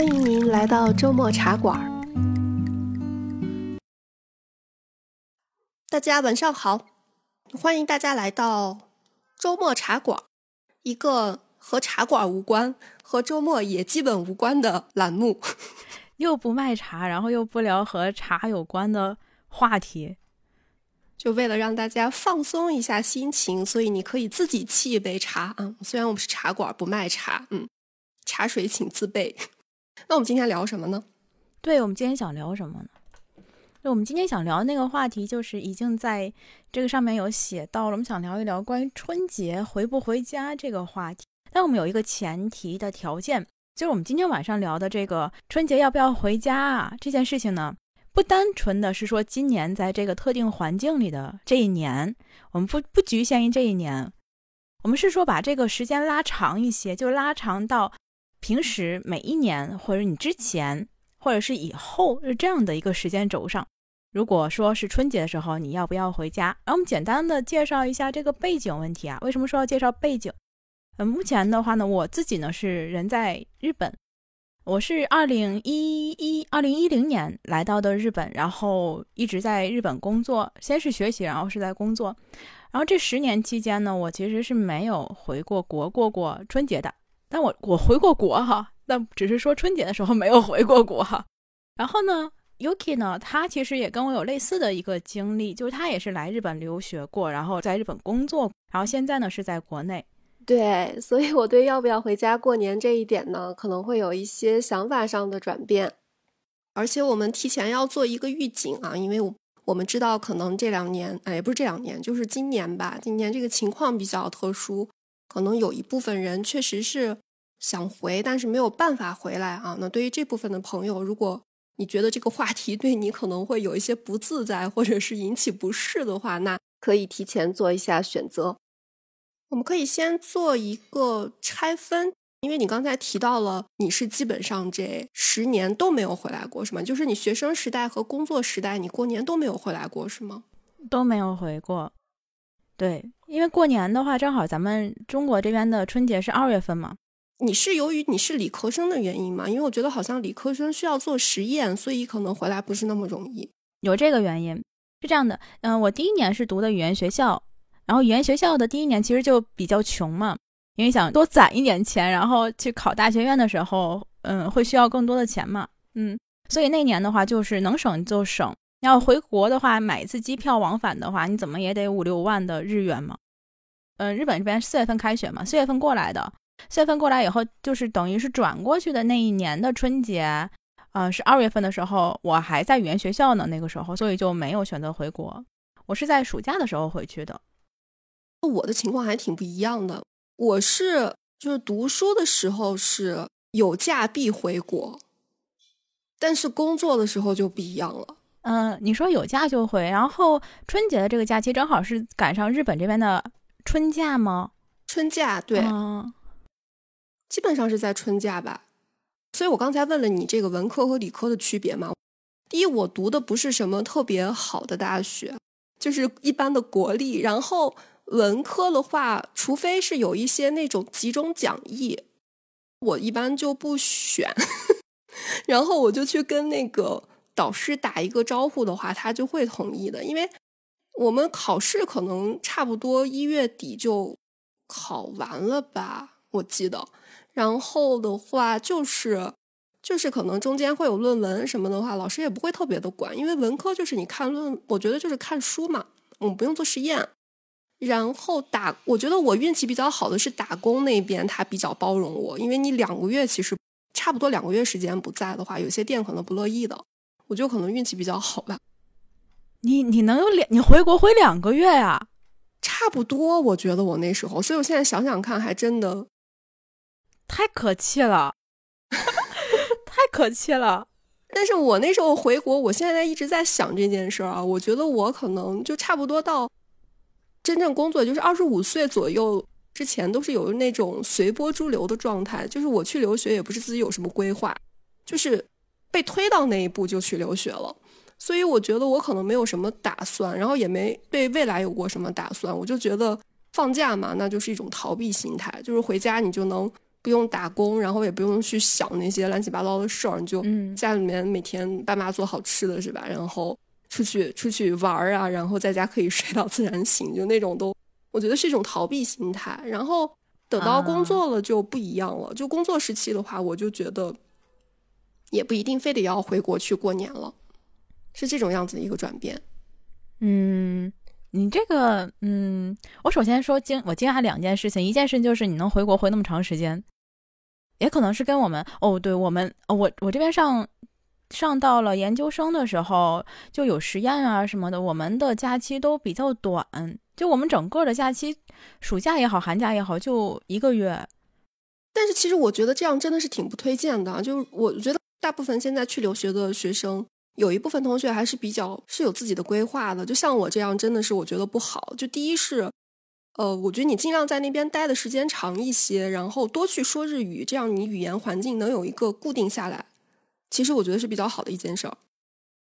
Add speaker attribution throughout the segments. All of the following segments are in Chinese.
Speaker 1: 欢迎您来到周末茶馆。大家晚上好，欢迎大家来到周末茶馆，一个和茶馆无关、和周末也基本无关的栏目。
Speaker 2: 又不卖茶，然后又不聊和茶有关的话题，
Speaker 1: 就为了让大家放松一下心情，所以你可以自己沏一杯茶啊。虽然我们是茶馆，不卖茶，嗯，茶水请自备。那我们今天聊什么呢？
Speaker 2: 对，我们今天想聊什么呢？那我们今天想聊那个话题，就是已经在这个上面有写到了。我们想聊一聊关于春节回不回家这个话题。但我们有一个前提的条件。就是我们今天晚上聊的这个春节要不要回家啊这件事情呢，不单纯的是说今年在这个特定环境里的这一年，我们不不局限于这一年，我们是说把这个时间拉长一些，就拉长到平时每一年或者你之前或者是以后是这样的一个时间轴上。如果说是春节的时候你要不要回家？然后我们简单的介绍一下这个背景问题啊，为什么说要介绍背景？呃，目前的话呢，我自己呢是人在日本，我是二零一一二零一零年来到的日本，然后一直在日本工作，先是学习，然后是在工作，然后这十年期间呢，我其实是没有回过国过过春节的，但我我回过国哈，但只是说春节的时候没有回过国哈。然后呢，Yuki 呢，他其实也跟我有类似的一个经历，就是他也是来日本留学过，然后在日本工作，然后现在呢是在国内。
Speaker 1: 对，所以我对要不要回家过年这一点呢，可能会有一些想法上的转变。而且我们提前要做一个预警啊，因为我我们知道可能这两年，哎，也不是这两年，就是今年吧，今年这个情况比较特殊，可能有一部分人确实是想回，但是没有办法回来啊。那对于这部分的朋友，如果你觉得这个话题对你可能会有一些不自在，或者是引起不适的话，那可以提前做一下选择。我们可以先做一个拆分，因为你刚才提到了你是基本上这十年都没有回来过，是吗？就是你学生时代和工作时代，你过年都没有回来过，是吗？
Speaker 2: 都没有回过。对，因为过年的话，正好咱们中国这边的春节是二月份嘛。
Speaker 1: 你是由于你是理科生的原因吗？因为我觉得好像理科生需要做实验，所以可能回来不是那么容易。
Speaker 2: 有这个原因，是这样的。嗯，我第一年是读的语言学校。然后语言学校的第一年其实就比较穷嘛，因为想多攒一点钱，然后去考大学院的时候，嗯，会需要更多的钱嘛，嗯，所以那年的话就是能省就省。要回国的话，买一次机票往返的话，你怎么也得五六万的日元嘛。嗯，日本这边四月份开学嘛，四月份过来的，四月份过来以后就是等于是转过去的那一年的春节，呃，是二月份的时候，我还在语言学校呢，那个时候，所以就没有选择回国，我是在暑假的时候回去的。
Speaker 1: 我的情况还挺不一样的，我是就是读书的时候是有假必回国，但是工作的时候就不一样了。
Speaker 2: 嗯，你说有假就回，然后春节的这个假期正好是赶上日本这边的春假吗？
Speaker 1: 春假对，基本上是在春假吧。所以我刚才问了你这个文科和理科的区别嘛。第一，我读的不是什么特别好的大学，就是一般的国立，然后。文科的话，除非是有一些那种集中讲义，我一般就不选。然后我就去跟那个导师打一个招呼的话，他就会同意的。因为我们考试可能差不多一月底就考完了吧，我记得。然后的话就是就是可能中间会有论文什么的话，老师也不会特别的管，因为文科就是你看论，我觉得就是看书嘛，我们不用做实验。然后打，我觉得我运气比较好的是打工那边，他比较包容我，因为你两个月其实差不多两个月时间不在的话，有些店可能不乐意的，我就可能运气比较好吧。
Speaker 2: 你你能有两，你回国回两个月呀？
Speaker 1: 差不多，我觉得我那时候，所以我现在想想看，还真的
Speaker 2: 太可气了，太可气了。
Speaker 1: 但是我那时候回国，我现在一直在想这件事儿啊，我觉得我可能就差不多到。真正工作就是二十五岁左右之前，都是有那种随波逐流的状态。就是我去留学，也不是自己有什么规划，就是被推到那一步就去留学了。所以我觉得我可能没有什么打算，然后也没对未来有过什么打算。我就觉得放假嘛，那就是一种逃避心态，就是回家你就能不用打工，然后也不用去想那些乱七八糟的事儿，你就家里面每天爸妈做好吃的是吧？然后出去出去玩儿啊，然后在家可以 睡到自然醒，就那种都我觉得是一种逃避心态。然后等到工作了就不一样了，就工作时期的话，我就觉得也不一定非得要回国去过年了，是这种样子的一个转变。
Speaker 2: 嗯。你这个，嗯，我首先说惊，我惊讶两件事情，一件事就是你能回国回那么长时间，也可能是跟我们，哦，对我们，我我这边上上到了研究生的时候就有实验啊什么的，我们的假期都比较短，就我们整个的假期，暑假也好，寒假也好，就一个月。
Speaker 1: 但是其实我觉得这样真的是挺不推荐的，就是我觉得大部分现在去留学的学生。有一部分同学还是比较是有自己的规划的，就像我这样，真的是我觉得不好。就第一是，呃，我觉得你尽量在那边待的时间长一些，然后多去说日语，这样你语言环境能有一个固定下来。其实我觉得是比较好的一件事儿。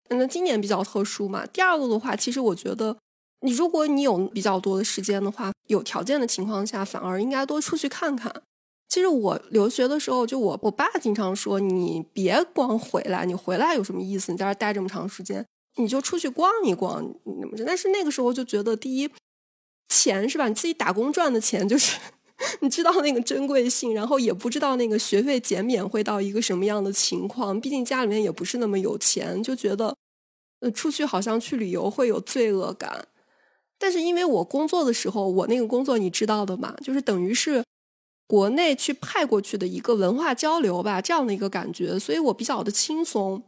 Speaker 1: 那今年比较特殊嘛。第二个的话，其实我觉得你如果你有比较多的时间的话，有条件的情况下，反而应该多出去看看。其实我留学的时候，就我我爸经常说：“你别光回来，你回来有什么意思？你在这待这么长时间，你就出去逛一逛。”但是那个时候就觉得，第一，钱是吧？你自己打工赚的钱，就是 你知道那个珍贵性，然后也不知道那个学费减免会到一个什么样的情况。毕竟家里面也不是那么有钱，就觉得呃出去好像去旅游会有罪恶感。但是因为我工作的时候，我那个工作你知道的嘛，就是等于是。国内去派过去的一个文化交流吧，这样的一个感觉，所以我比较的轻松。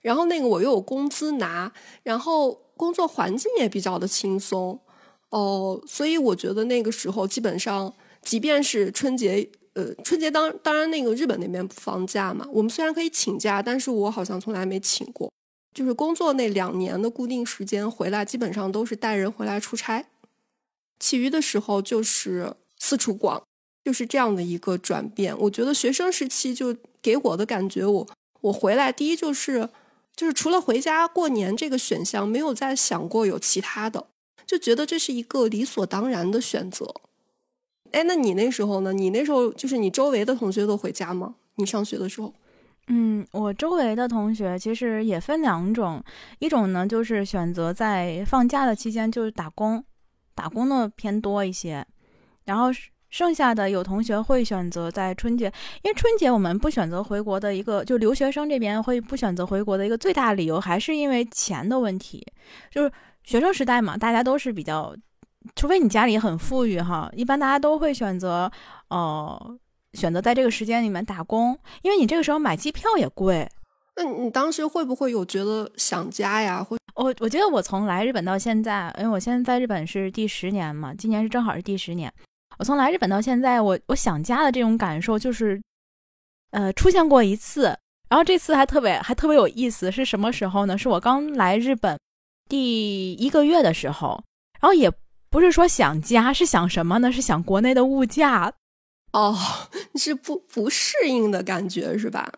Speaker 1: 然后那个我又有工资拿，然后工作环境也比较的轻松哦，所以我觉得那个时候基本上，即便是春节，呃，春节当当然那个日本那边不放假嘛，我们虽然可以请假，但是我好像从来没请过。就是工作那两年的固定时间回来，基本上都是带人回来出差，其余的时候就是四处逛。就是这样的一个转变，我觉得学生时期就给我的感觉，我我回来第一就是就是除了回家过年这个选项，没有再想过有其他的，就觉得这是一个理所当然的选择。哎，那你那时候呢？你那时候就是你周围的同学都回家吗？你上学的时候？
Speaker 2: 嗯，我周围的同学其实也分两种，一种呢就是选择在放假的期间就是打工，打工的偏多一些，然后是。剩下的有同学会选择在春节，因为春节我们不选择回国的一个，就留学生这边会不选择回国的一个最大理由，还是因为钱的问题。就是学生时代嘛，大家都是比较，除非你家里很富裕哈，一般大家都会选择，呃，选择在这个时间里面打工，因为你这个时候买机票也贵。
Speaker 1: 那你当时会不会有觉得想家呀？或
Speaker 2: 我我觉得我从来日本到现在，因为我现在在日本是第十年嘛，今年是正好是第十年。我从来日本到现在，我我想家的这种感受就是，呃，出现过一次，然后这次还特别还特别有意思，是什么时候呢？是我刚来日本第一个月的时候，然后也不是说想家，是想什么呢？是想国内的物价，
Speaker 1: 哦，是不不适应的感觉是吧？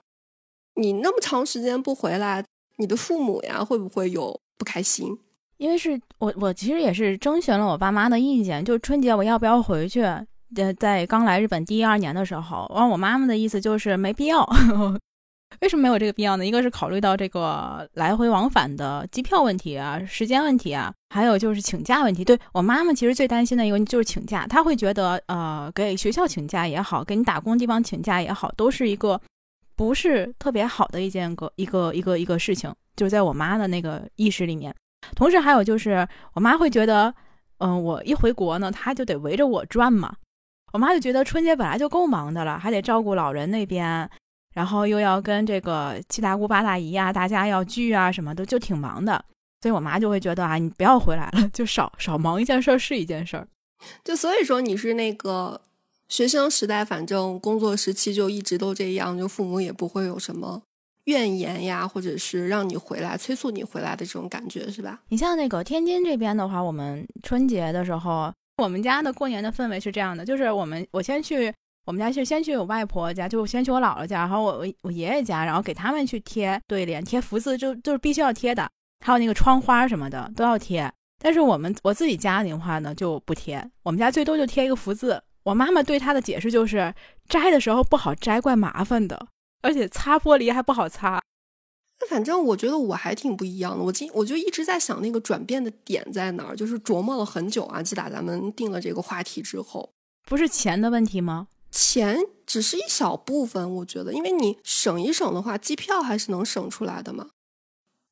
Speaker 1: 你那么长时间不回来，你的父母呀会不会有不开心？
Speaker 2: 因为是我，我其实也是征询了我爸妈的意见，就是春节我要不要回去？呃，在刚来日本第一二年的时候，完我妈妈的意思就是没必要。为什么没有这个必要呢？一个是考虑到这个来回往返的机票问题啊，时间问题啊，还有就是请假问题。对我妈妈其实最担心的一个就是请假，她会觉得呃，给学校请假也好，给你打工地方请假也好，都是一个不是特别好的一件个一个一个一个事情，就是在我妈的那个意识里面。同时还有就是，我妈会觉得，嗯，我一回国呢，她就得围着我转嘛。我妈就觉得春节本来就够忙的了，还得照顾老人那边，然后又要跟这个七大姑八大姨啊，大家要聚啊什么的，就挺忙的。所以我妈就会觉得啊，你不要回来了，就少少忙一件事是一件事儿。
Speaker 1: 就所以说你是那个学生时代，反正工作时期就一直都这样，就父母也不会有什么。怨言呀，或者是让你回来、催促你回来的这种感觉，是吧？
Speaker 2: 你像那个天津这边的话，我们春节的时候，我们家的过年的氛围是这样的：就是我们我先去我们家去，先去我外婆家，就先去我姥姥家，然后我我我爷爷家，然后给他们去贴对联、贴福字，就就是必须要贴的。还有那个窗花什么的都要贴。但是我们我自己家里的话呢，就不贴。我们家最多就贴一个福字。我妈妈对他的解释就是，摘的时候不好摘，怪麻烦的，而且擦玻璃还不好擦。
Speaker 1: 反正我觉得我还挺不一样的，我今我就一直在想那个转变的点在哪儿，就是琢磨了很久啊。自打咱们定了这个话题之后，
Speaker 2: 不是钱的问题吗？
Speaker 1: 钱只是一小部分，我觉得，因为你省一省的话，机票还是能省出来的嘛。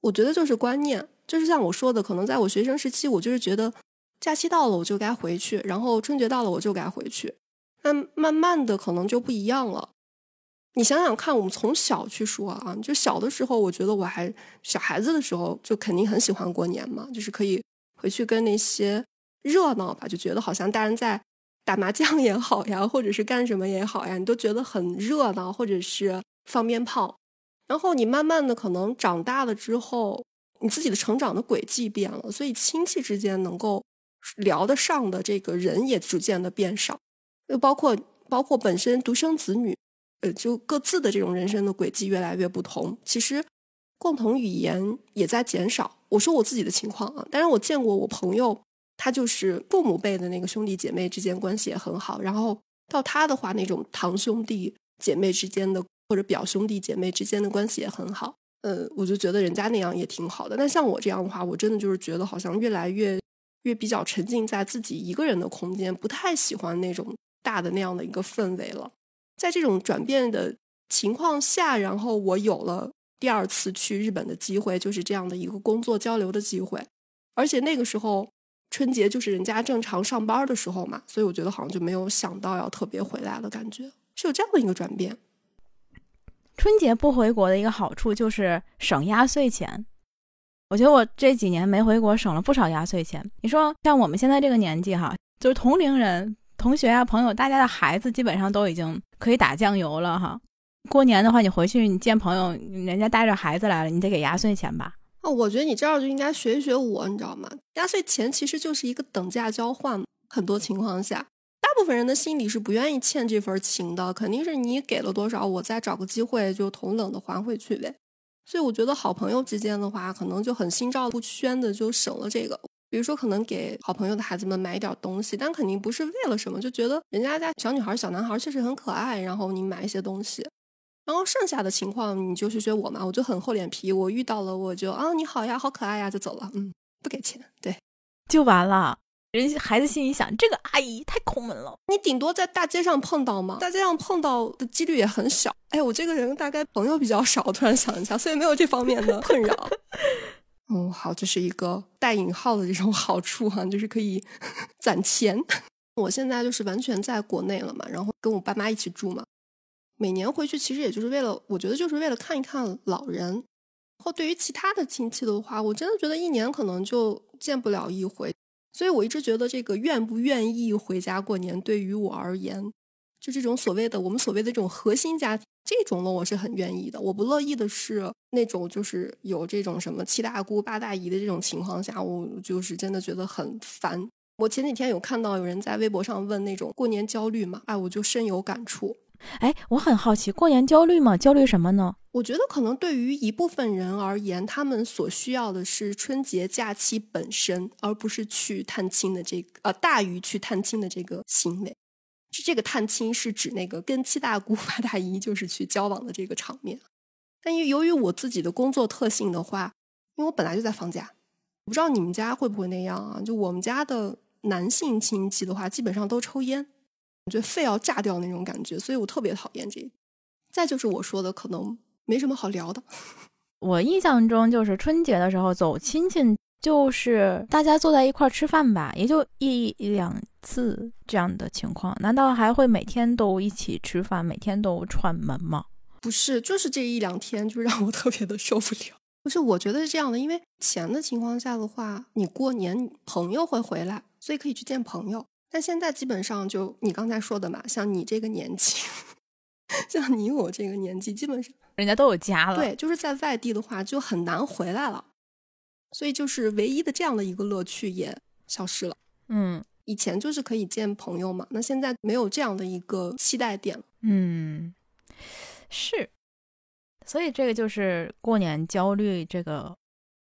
Speaker 1: 我觉得就是观念，就是像我说的，可能在我学生时期，我就是觉得假期到了我就该回去，然后春节到了我就该回去。那慢慢的可能就不一样了。你想想看，我们从小去说啊，就小的时候，我觉得我还小孩子的时候，就肯定很喜欢过年嘛，就是可以回去跟那些热闹吧，就觉得好像大人在打麻将也好呀，或者是干什么也好呀，你都觉得很热闹，或者是放鞭炮。然后你慢慢的可能长大了之后，你自己的成长的轨迹变了，所以亲戚之间能够聊得上的这个人也逐渐的变少，又包括包括本身独生子女。呃，就各自的这种人生的轨迹越来越不同，其实共同语言也在减少。我说我自己的情况啊，当然我见过我朋友，他就是父母辈的那个兄弟姐妹之间关系也很好，然后到他的话，那种堂兄弟姐妹之间的或者表兄弟姐妹之间的关系也很好。呃，我就觉得人家那样也挺好的。但像我这样的话，我真的就是觉得好像越来越越比较沉浸在自己一个人的空间，不太喜欢那种大的那样的一个氛围了。在这种转变的情况下，然后我有了第二次去日本的机会，就是这样的一个工作交流的机会。而且那个时候春节就是人家正常上班的时候嘛，所以我觉得好像就没有想到要特别回来的感觉，是有这样的一个转变。
Speaker 2: 春节不回国的一个好处就是省压岁钱。我觉得我这几年没回国，省了不少压岁钱。你说像我们现在这个年纪哈，就是同龄人。同学啊，朋友，大家的孩子基本上都已经可以打酱油了哈。过年的话，你回去你见朋友，人家带着孩子来了，你得给压岁钱吧？
Speaker 1: 哦，我觉得你这样就应该学一学我，你知道吗？压岁钱其实就是一个等价交换。很多情况下，大部分人的心里是不愿意欠这份情的，肯定是你给了多少，我再找个机会就同等的还回去呗。所以我觉得好朋友之间的话，可能就很心照不宣的就省了这个。比如说，可能给好朋友的孩子们买一点东西，但肯定不是为了什么，就觉得人家家小女孩、小男孩确实很可爱，然后你买一些东西。然后剩下的情况，你就学学我嘛，我就很厚脸皮，我遇到了我就啊你好呀，好可爱呀，就走了，嗯，不给钱，对，
Speaker 2: 就完了。人孩子心里想，这个阿姨太抠门了。
Speaker 1: 你顶多在大街上碰到嘛，大街上碰到的几率也很小。哎，我这个人大概朋友比较少，突然想一下，所以没有这方面的困扰。哦，好，这是一个带引号的这种好处哈，就是可以 攒钱。我现在就是完全在国内了嘛，然后跟我爸妈一起住嘛，每年回去其实也就是为了，我觉得就是为了看一看老人。然后对于其他的亲戚的话，我真的觉得一年可能就见不了一回，所以我一直觉得这个愿不愿意回家过年，对于我而言。就这种所谓的我们所谓的这种核心家庭，这种呢我是很愿意的。我不乐意的是那种就是有这种什么七大姑八大姨的这种情况下，我就是真的觉得很烦。我前几天有看到有人在微博上问那种过年焦虑嘛，哎，我就深有感触。
Speaker 2: 哎，我很好奇，过年焦虑吗？焦虑什么呢？
Speaker 1: 我觉得可能对于一部分人而言，他们所需要的是春节假期本身，而不是去探亲的这个呃大于去探亲的这个行为。是这个探亲是指那个跟七大姑八大姨就是去交往的这个场面，但因由于我自己的工作特性的话，因为我本来就在放假，我不知道你们家会不会那样啊？就我们家的男性亲戚的话，基本上都抽烟，我觉得肺要炸掉那种感觉，所以我特别讨厌这。再就是我说的，可能没什么好聊的。
Speaker 2: 我印象中就是春节的时候走亲戚。就是大家坐在一块儿吃饭吧，也就一两次这样的情况。难道还会每天都一起吃饭，每天都串门吗？
Speaker 1: 不是，就是这一两天，就让我特别的受不了。不是，我觉得是这样的，因为钱的情况下的话，你过年朋友会回来，所以可以去见朋友。但现在基本上就你刚才说的嘛，像你这个年纪，像你我这个年纪，基本上
Speaker 2: 人家都有家了。
Speaker 1: 对，就是在外地的话，就很难回来了。所以就是唯一的这样的一个乐趣也消失了。
Speaker 2: 嗯，
Speaker 1: 以前就是可以见朋友嘛，那现在没有这样的一个期待点了。
Speaker 2: 嗯，是。所以这个就是过年焦虑这个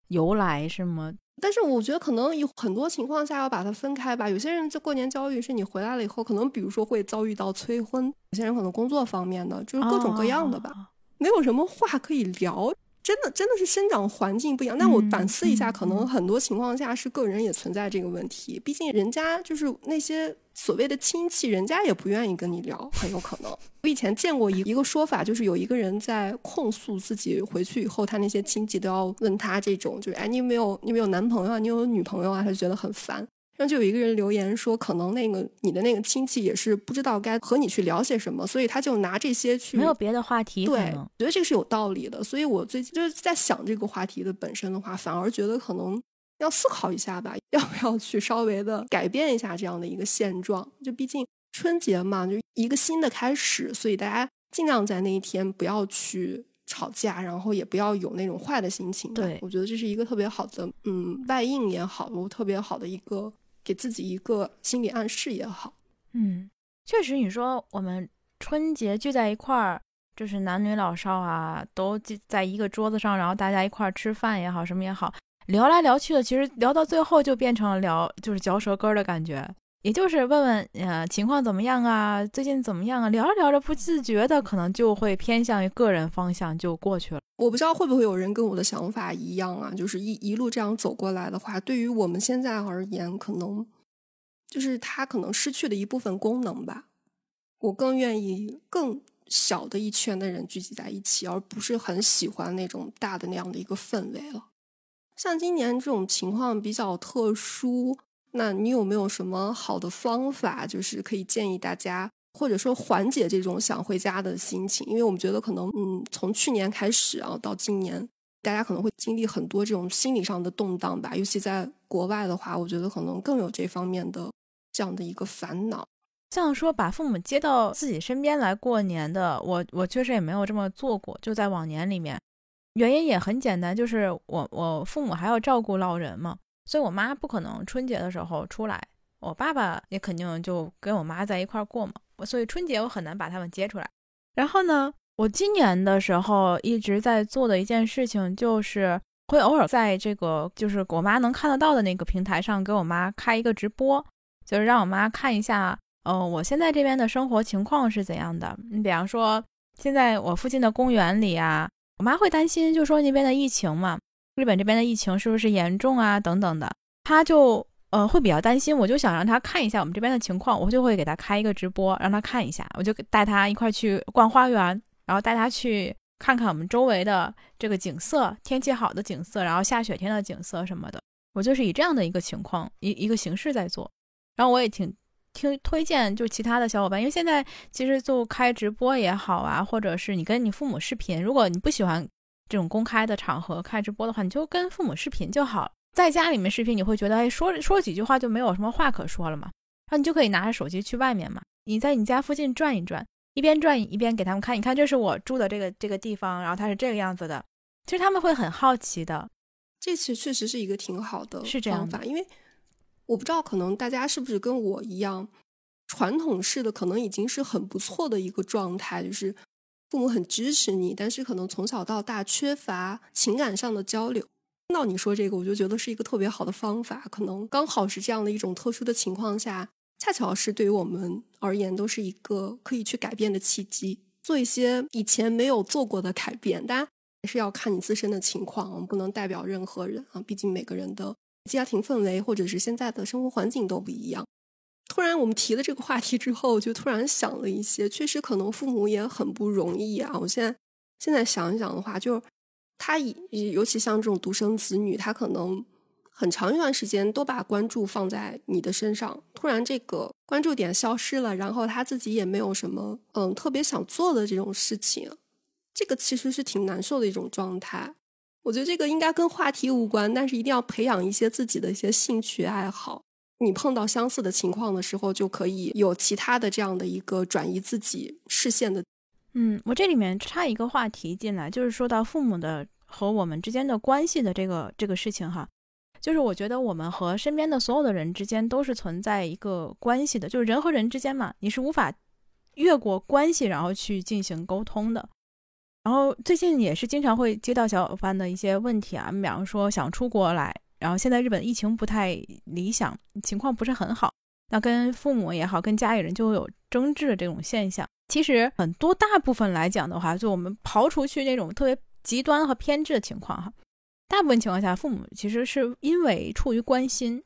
Speaker 2: 由来是吗？
Speaker 1: 但是我觉得可能有很多情况下要把它分开吧。有些人就过年焦虑，是你回来了以后，可能比如说会遭遇到催婚；有些人可能工作方面的，就是各种各样的吧，没有什么话可以聊。真的真的是生长环境不一样，那我反思一下，可能很多情况下是个人也存在这个问题。毕竟人家就是那些所谓的亲戚，人家也不愿意跟你聊，很有可能。我以前见过一一个说法，就是有一个人在控诉自己回去以后，他那些亲戚都要问他这种，就是哎，你有没有你有没有男朋友啊？你有女朋友啊？他就觉得很烦。然后就有一个人留言说，可能那个你的那个亲戚也是不知道该和你去聊些什么，所以他就拿这些去
Speaker 2: 没有别的话题。
Speaker 1: 对，我觉得这个是有道理的。所以我最近就是在想这个话题的本身的话，反而觉得可能要思考一下吧，要不要去稍微的改变一下这样的一个现状？就毕竟春节嘛，就一个新的开始，所以大家尽量在那一天不要去吵架，然后也不要有那种坏的心情。
Speaker 2: 对，
Speaker 1: 我觉得这是一个特别好的，嗯，外应也好，特别好的一个。给自己一个心理暗示也好，
Speaker 2: 嗯，确实，你说我们春节聚在一块儿，就是男女老少啊，都在一个桌子上，然后大家一块儿吃饭也好，什么也好，聊来聊去的，其实聊到最后就变成了聊，就是嚼舌根的感觉。也就是问问，呃，情况怎么样啊？最近怎么样啊？聊着聊着，不自觉的可能就会偏向于个人方向，就过去了。
Speaker 1: 我不知道会不会有人跟我的想法一样啊？就是一一路这样走过来的话，对于我们现在而言，可能就是它可能失去了一部分功能吧。我更愿意更小的一圈的人聚集在一起，而不是很喜欢那种大的那样的一个氛围了。像今年这种情况比较特殊。那你有没有什么好的方法，就是可以建议大家，或者说缓解这种想回家的心情？因为我们觉得可能，嗯，从去年开始啊，到今年，大家可能会经历很多这种心理上的动荡吧。尤其在国外的话，我觉得可能更有这方面的这样的一个烦恼。
Speaker 2: 像说把父母接到自己身边来过年的，我我确实也没有这么做过。就在往年里面，原因也很简单，就是我我父母还要照顾老人嘛。所以，我妈不可能春节的时候出来，我爸爸也肯定就跟我妈在一块儿过嘛。所以春节我很难把他们接出来。然后呢，我今年的时候一直在做的一件事情，就是会偶尔在这个就是我妈能看得到的那个平台上给我妈开一个直播，就是让我妈看一下，嗯，我现在这边的生活情况是怎样的。你比方说，现在我附近的公园里啊，我妈会担心，就说那边的疫情嘛。日本这边的疫情是不是严重啊？等等的，他就呃会比较担心。我就想让他看一下我们这边的情况，我就会给他开一个直播，让他看一下。我就带他一块去逛花园，然后带他去看看我们周围的这个景色，天气好的景色，然后下雪天的景色什么的。我就是以这样的一个情况一一个形式在做。然后我也挺听推荐，就其他的小伙伴，因为现在其实就开直播也好啊，或者是你跟你父母视频，如果你不喜欢。这种公开的场合开直播的话，你就跟父母视频就好了。在家里面视频，你会觉得，哎，说说几句话就没有什么话可说了嘛。然后你就可以拿着手机去外面嘛，你在你家附近转一转，一边转一边给他们看，你看这是我住的这个这个地方，然后它是这个样子的。其实他们会很好奇的。
Speaker 1: 这次确实是一个挺好的
Speaker 2: 是这样
Speaker 1: 法，因为我不知道可能大家是不是跟我一样，传统式的可能已经是很不错的一个状态，就是。父母很支持你，但是可能从小到大缺乏情感上的交流。听到你说这个，我就觉得是一个特别好的方法。可能刚好是这样的一种特殊的情况下，恰巧是对于我们而言都是一个可以去改变的契机，做一些以前没有做过的改变。当然还是要看你自身的情况，我们不能代表任何人啊。毕竟每个人的家庭氛围或者是现在的生活环境都不一样。突然，我们提了这个话题之后，就突然想了一些，确实可能父母也很不容易啊。我现在现在想一想的话，就是他尤其像这种独生子女，他可能很长一段时间都把关注放在你的身上，突然这个关注点消失了，然后他自己也没有什么嗯特别想做的这种事情，这个其实是挺难受的一种状态。我觉得这个应该跟话题无关，但是一定要培养一些自己的一些兴趣爱好。你碰到相似的情况的时候，就可以有其他的这样的一个转移自己视线的。
Speaker 2: 嗯，我这里面插一个话题进来，就是说到父母的和我们之间的关系的这个这个事情哈，就是我觉得我们和身边的所有的人之间都是存在一个关系的，就是人和人之间嘛，你是无法越过关系然后去进行沟通的。然后最近也是经常会接到小伙伴的一些问题啊，比方说想出国来。然后现在日本疫情不太理想，情况不是很好，那跟父母也好，跟家里人就会有争执的这种现象。其实很多大部分来讲的话，就我们刨除去那种特别极端和偏执的情况哈，大部分情况下，父母其实是因为出于关心，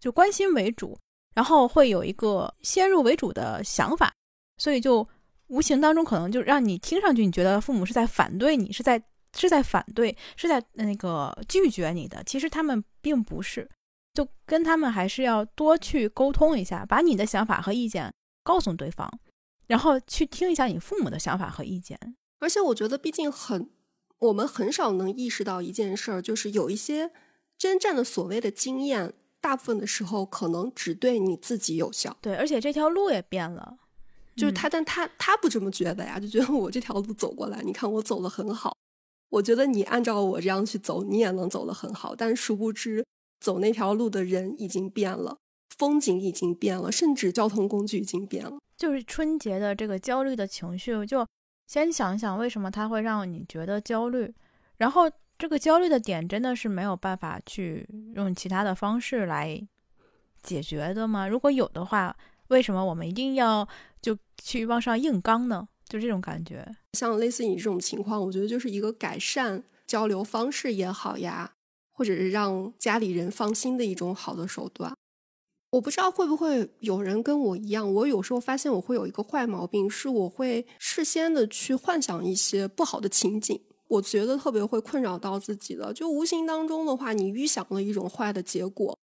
Speaker 2: 就关心为主，然后会有一个先入为主的想法，所以就无形当中可能就让你听上去你觉得父母是在反对你，是在。是在反对，是在那个拒绝你的。其实他们并不是，就跟他们还是要多去沟通一下，把你的想法和意见告诉对方，然后去听一下你父母的想法和意见。
Speaker 1: 而且我觉得，毕竟很，我们很少能意识到一件事儿，就是有一些真正的所谓的经验，大部分的时候可能只对你自己有效。
Speaker 2: 对，而且这条路也变了，
Speaker 1: 就是他，但他他不这么觉得呀，就觉得我这条路走过来，你看我走的很好。我觉得你按照我这样去走，你也能走得很好。但殊不知，走那条路的人已经变了，风景已经变了，甚至交通工具已经变了。
Speaker 2: 就是春节的这个焦虑的情绪，就先想想为什么它会让你觉得焦虑，然后这个焦虑的点真的是没有办法去用其他的方式来解决的吗？如果有的话，为什么我们一定要就去往上硬刚呢？就这种感觉，
Speaker 1: 像类似你这种情况，我觉得就是一个改善交流方式也好呀，或者是让家里人放心的一种好的手段。我不知道会不会有人跟我一样，我有时候发现我会有一个坏毛病，是我会事先的去幻想一些不好的情景，我觉得特别会困扰到自己的。就无形当中的话，你预想了一种坏的结果，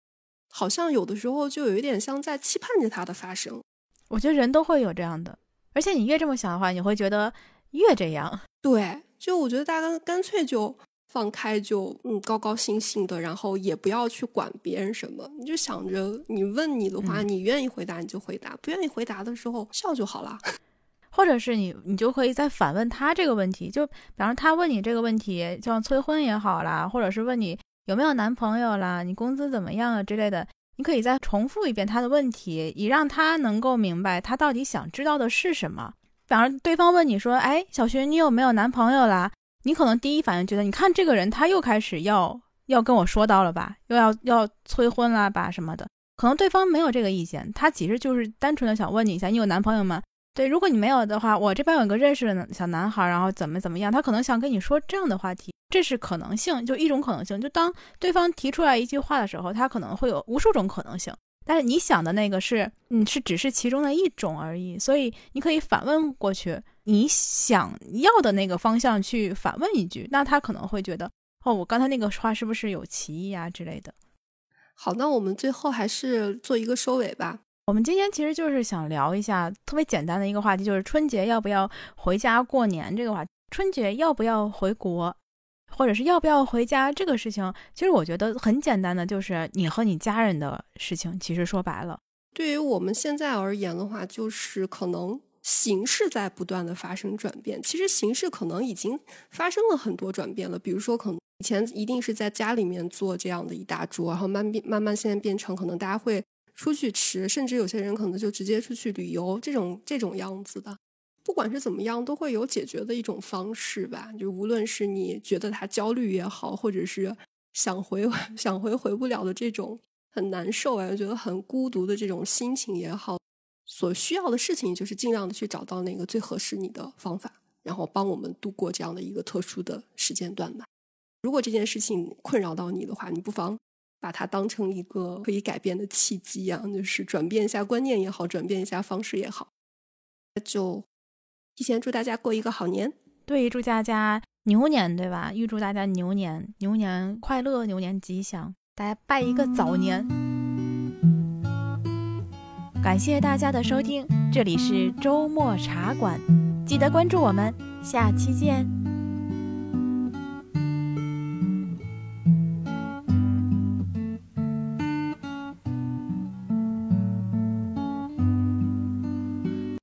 Speaker 1: 好像有的时候就有一点像在期盼着它的发生。
Speaker 2: 我觉得人都会有这样的。而且你越这么想的话，你会觉得越这样。
Speaker 1: 对，就我觉得大家干脆就放开，就嗯高高兴兴的，然后也不要去管别人什么，你就想着你问你的话，你愿意回答你就回答，不愿意回答的时候笑就好了。
Speaker 2: 或者是你你就可以再反问他这个问题，就比方说他问你这个问题，像催婚也好啦，或者是问你有没有男朋友啦，你工资怎么样啊之类的。你可以再重复一遍他的问题，以让他能够明白他到底想知道的是什么。反而对方问你说：“哎，小徐，你有没有男朋友啦？”你可能第一反应觉得，你看这个人他又开始要要跟我说到了吧，又要要催婚啦吧什么的。可能对方没有这个意见，他其实就是单纯的想问你一下，你有男朋友吗？对，如果你没有的话，我这边有个认识的小男孩，然后怎么怎么样，他可能想跟你说这样的话题。这是可能性，就一种可能性。就当对方提出来一句话的时候，他可能会有无数种可能性。但是你想的那个是，你是只是其中的一种而已。所以你可以反问过去，你想要的那个方向去反问一句，那他可能会觉得，哦，我刚才那个话是不是有歧义啊之类的。
Speaker 1: 好，那我们最后还是做一个收尾吧。
Speaker 2: 我们今天其实就是想聊一下特别简单的一个话题，就是春节要不要回家过年这个话。春节要不要回国？或者是要不要回家这个事情，其实我觉得很简单的，就是你和你家人的事情。其实说白了，
Speaker 1: 对于我们现在而言的话，就是可能形式在不断的发生转变。其实形式可能已经发生了很多转变了。比如说，可能以前一定是在家里面做这样的一大桌，然后慢慢慢慢现在变成可能大家会出去吃，甚至有些人可能就直接出去旅游这种这种样子的。不管是怎么样，都会有解决的一种方式吧。就无论是你觉得他焦虑也好，或者是想回 想回回不了的这种很难受啊，觉得很孤独的这种心情也好，所需要的事情就是尽量的去找到那个最合适你的方法，然后帮我们度过这样的一个特殊的时间段吧。如果这件事情困扰到你的话，你不妨把它当成一个可以改变的契机啊，就是转变一下观念也好，转变一下方式也好，就。提前祝大家过一个好年，
Speaker 2: 对，祝大家牛年，对吧？预祝大家牛年牛年快乐，牛年吉祥，大家拜一个早年。感谢大家的收听，这里是周末茶馆，记得关注我们，下期见。